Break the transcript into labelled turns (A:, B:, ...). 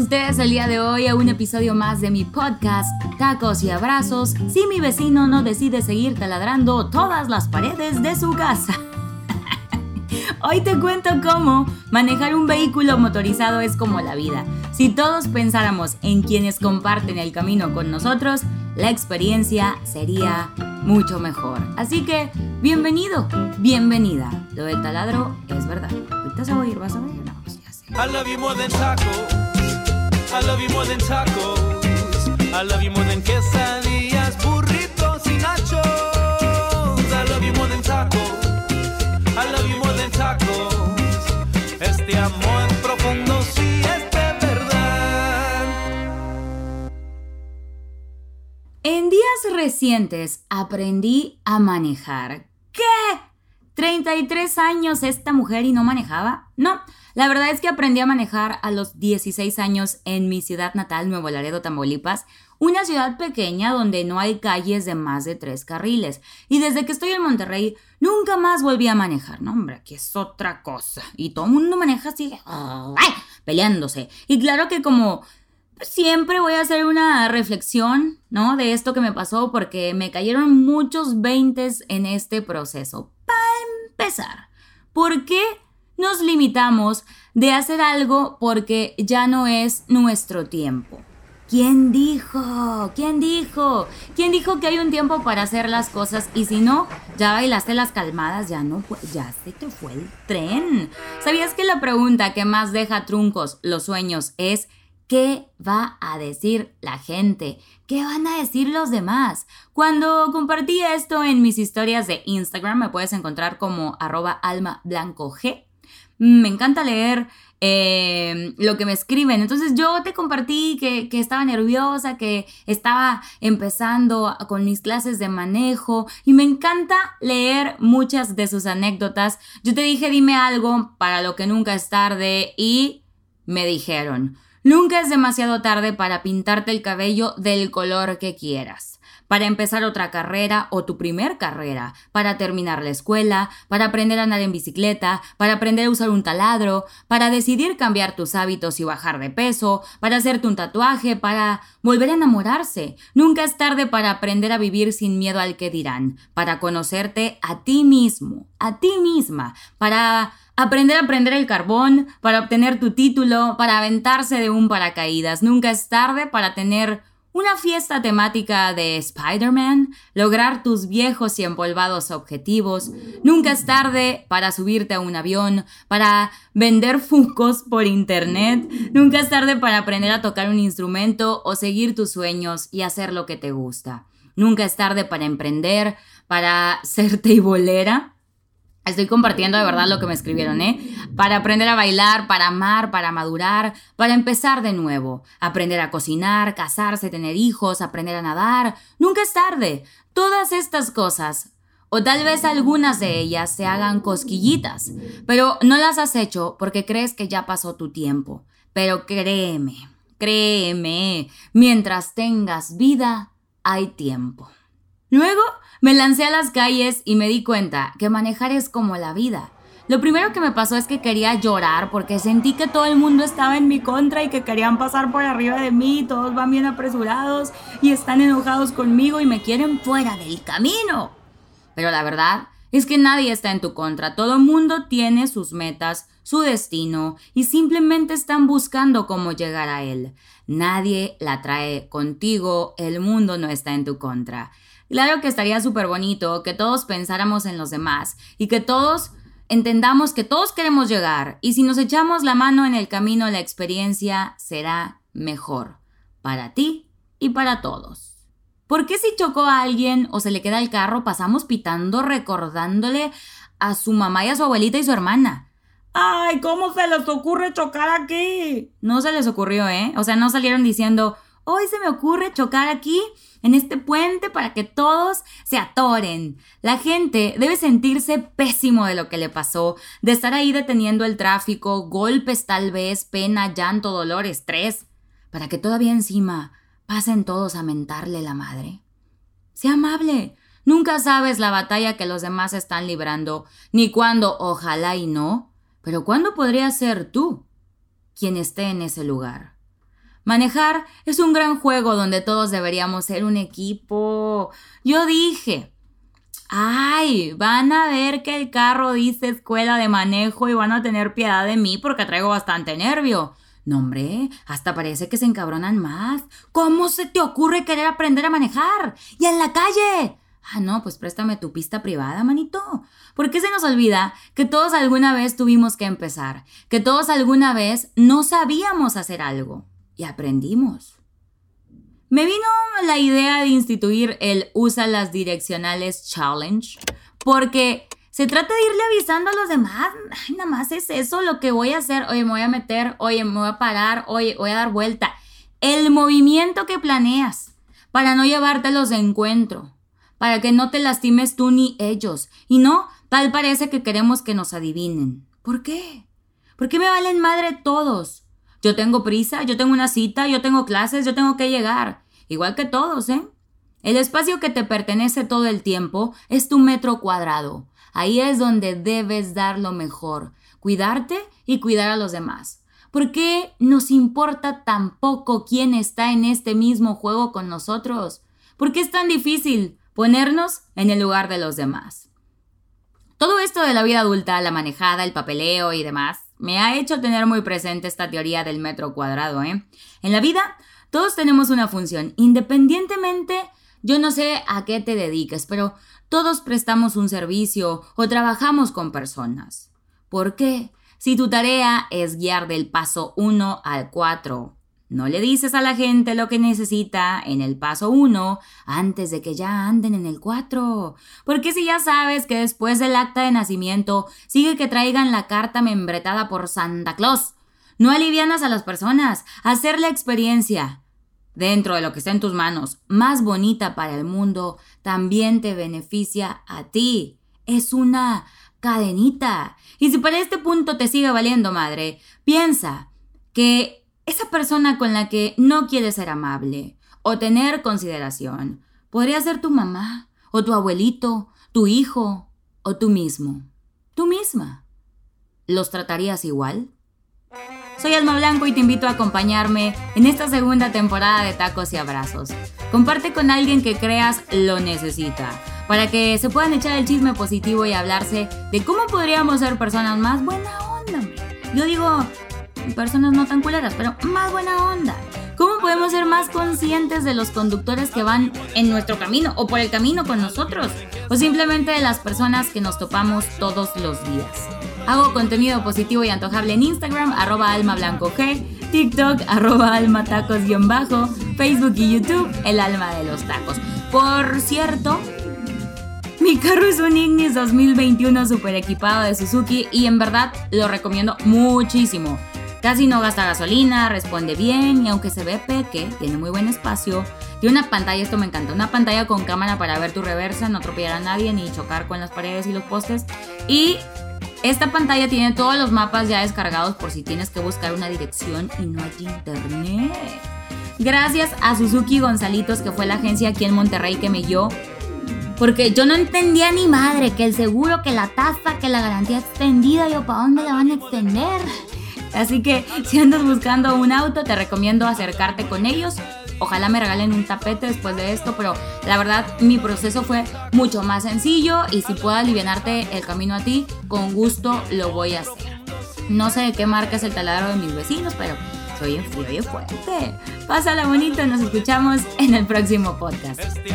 A: ustedes el día de hoy a un episodio más de mi podcast Tacos y Abrazos si mi vecino no decide seguir taladrando todas las paredes de su casa. Hoy te cuento cómo manejar un vehículo motorizado es como la vida. Si todos pensáramos en quienes comparten el camino con nosotros, la experiencia sería mucho mejor. Así que, bienvenido, bienvenida. Lo del taladro es verdad. Ahorita se va a ir, vas a ver. No, pues ya sé.
B: I love you more than tacos. I love you more than quesadillas, burritos y nachos. I love you more than tacos. I love you more than tacos. Este amor profundo sí es de verdad.
A: En días recientes aprendí a manejar. ¿Qué? ¿33 años esta mujer y no manejaba? No, la verdad es que aprendí a manejar a los 16 años en mi ciudad natal, Nuevo Laredo, Tamaulipas, una ciudad pequeña donde no hay calles de más de tres carriles. Y desde que estoy en Monterrey, nunca más volví a manejar. No, hombre, aquí es otra cosa. Y todo el mundo maneja así, peleándose. Y claro que como siempre voy a hacer una reflexión, ¿no? De esto que me pasó porque me cayeron muchos veintes en este proceso. Para empezar, ¿por qué nos limitamos de hacer algo porque ya no es nuestro tiempo? ¿Quién dijo? ¿Quién dijo? ¿Quién dijo que hay un tiempo para hacer las cosas y si no, ya bailaste las calmadas, ya no, ya se te fue el tren? ¿Sabías que la pregunta que más deja truncos los sueños es ¿Qué va a decir la gente? ¿Qué van a decir los demás? Cuando compartí esto en mis historias de Instagram, me puedes encontrar como arroba alma. Me encanta leer eh, lo que me escriben. Entonces yo te compartí que, que estaba nerviosa, que estaba empezando con mis clases de manejo y me encanta leer muchas de sus anécdotas. Yo te dije, dime algo para lo que nunca es tarde y me dijeron, nunca es demasiado tarde para pintarte el cabello del color que quieras, para empezar otra carrera o tu primer carrera, para terminar la escuela, para aprender a andar en bicicleta, para aprender a usar un taladro, para decidir cambiar tus hábitos y bajar de peso, para hacerte un tatuaje, para volver a enamorarse. Nunca es tarde para aprender a vivir sin miedo al que dirán, para conocerte a ti mismo, a ti misma, para Aprender a prender el carbón, para obtener tu título, para aventarse de un paracaídas. Nunca es tarde para tener una fiesta temática de Spider-Man, lograr tus viejos y empolvados objetivos. Nunca es tarde para subirte a un avión, para vender fucos por internet. Nunca es tarde para aprender a tocar un instrumento o seguir tus sueños y hacer lo que te gusta. Nunca es tarde para emprender, para ser teibolera. Estoy compartiendo de verdad lo que me escribieron, ¿eh? Para aprender a bailar, para amar, para madurar, para empezar de nuevo. Aprender a cocinar, casarse, tener hijos, aprender a nadar. Nunca es tarde. Todas estas cosas, o tal vez algunas de ellas se hagan cosquillitas, pero no las has hecho porque crees que ya pasó tu tiempo. Pero créeme, créeme, mientras tengas vida, hay tiempo. Luego me lancé a las calles y me di cuenta que manejar es como la vida. Lo primero que me pasó es que quería llorar porque sentí que todo el mundo estaba en mi contra y que querían pasar por arriba de mí, todos van bien apresurados y están enojados conmigo y me quieren fuera del camino. Pero la verdad es que nadie está en tu contra, todo el mundo tiene sus metas, su destino y simplemente están buscando cómo llegar a él. Nadie la trae contigo, el mundo no está en tu contra. Claro que estaría súper bonito que todos pensáramos en los demás y que todos entendamos que todos queremos llegar y si nos echamos la mano en el camino la experiencia será mejor para ti y para todos. ¿Por qué si chocó a alguien o se le queda el carro pasamos pitando recordándole a su mamá y a su abuelita y su hermana? ¡Ay, cómo se les ocurre chocar aquí! No se les ocurrió, ¿eh? O sea, no salieron diciendo, hoy se me ocurre chocar aquí en este puente para que todos se atoren. La gente debe sentirse pésimo de lo que le pasó, de estar ahí deteniendo el tráfico, golpes tal vez, pena, llanto, dolor, estrés, para que todavía encima pasen todos a mentarle la madre. Sea amable. Nunca sabes la batalla que los demás están librando, ni cuándo, ojalá y no, pero cuándo podría ser tú quien esté en ese lugar. Manejar es un gran juego donde todos deberíamos ser un equipo. Yo dije, ay, van a ver que el carro dice escuela de manejo y van a tener piedad de mí porque traigo bastante nervio. No, hombre, hasta parece que se encabronan más. ¿Cómo se te ocurre querer aprender a manejar? ¡Y en la calle! Ah, no, pues préstame tu pista privada, manito. ¿Por qué se nos olvida que todos alguna vez tuvimos que empezar? Que todos alguna vez no sabíamos hacer algo y aprendimos. Me vino la idea de instituir el Usa las Direccionales Challenge porque se trata de irle avisando a los demás. Ay, nada más es eso lo que voy a hacer. Oye, me voy a meter. Oye, me voy a parar. Oye, voy a dar vuelta. El movimiento que planeas para no llevártelos de encuentro. Para que no te lastimes tú ni ellos. Y no, tal parece que queremos que nos adivinen. ¿Por qué? ¿Por qué me valen madre todos? Yo tengo prisa, yo tengo una cita, yo tengo clases, yo tengo que llegar. Igual que todos, ¿eh? El espacio que te pertenece todo el tiempo es tu metro cuadrado. Ahí es donde debes dar lo mejor, cuidarte y cuidar a los demás. ¿Por qué nos importa tan poco quién está en este mismo juego con nosotros? ¿Por qué es tan difícil ponernos en el lugar de los demás? Todo esto de la vida adulta, la manejada, el papeleo y demás, me ha hecho tener muy presente esta teoría del metro cuadrado. ¿eh? En la vida, todos tenemos una función, independientemente, yo no sé a qué te dediques, pero todos prestamos un servicio o trabajamos con personas. ¿Por qué? Si tu tarea es guiar del paso 1 al 4, no le dices a la gente lo que necesita en el paso 1 antes de que ya anden en el 4. Porque si ya sabes que después del acta de nacimiento sigue que traigan la carta membretada por Santa Claus, no alivianas a las personas, hacer la experiencia dentro de lo que está en tus manos, más bonita para el mundo, también te beneficia a ti. Es una cadenita. Y si para este punto te sigue valiendo, madre, piensa que esa persona con la que no quieres ser amable o tener consideración podría ser tu mamá o tu abuelito, tu hijo o tú mismo, tú misma. ¿Los tratarías igual? Soy Alma Blanco y te invito a acompañarme en esta segunda temporada de Tacos y Abrazos. Comparte con alguien que creas lo necesita, para que se puedan echar el chisme positivo y hablarse de cómo podríamos ser personas más buena onda. Yo digo, personas no tan culeras, pero más buena onda. ¿Cómo podemos ser más conscientes de los conductores que van en nuestro camino o por el camino con nosotros? O simplemente de las personas que nos topamos todos los días. Hago contenido positivo y antojable en Instagram, arroba alma blanco G, TikTok, arroba alma tacos-bajo, Facebook y YouTube, el alma de los tacos. Por cierto, mi carro es un Ignis 2021 super equipado de Suzuki y en verdad lo recomiendo muchísimo. Casi no gasta gasolina, responde bien y aunque se ve peque, tiene muy buen espacio. Tiene una pantalla, esto me encanta, una pantalla con cámara para ver tu reversa, no atropellar a nadie ni chocar con las paredes y los postes. Y esta pantalla tiene todos los mapas ya descargados por si tienes que buscar una dirección y no hay internet. Gracias a Suzuki Gonzalitos, que fue la agencia aquí en Monterrey que me dio. Porque yo no entendía ni madre que el seguro, que la tasa, que la garantía extendida, yo, ¿para dónde la van a extender? Así que si andas buscando un auto, te recomiendo acercarte con ellos Ojalá me regalen un tapete después de esto, pero la verdad mi proceso fue mucho más sencillo y si puedo aliviarte el camino a ti, con gusto lo voy a hacer. No sé de qué marca es el taladro de mis vecinos, pero soy en frío y fuerte. Pásala bonito, nos escuchamos en el próximo podcast. Este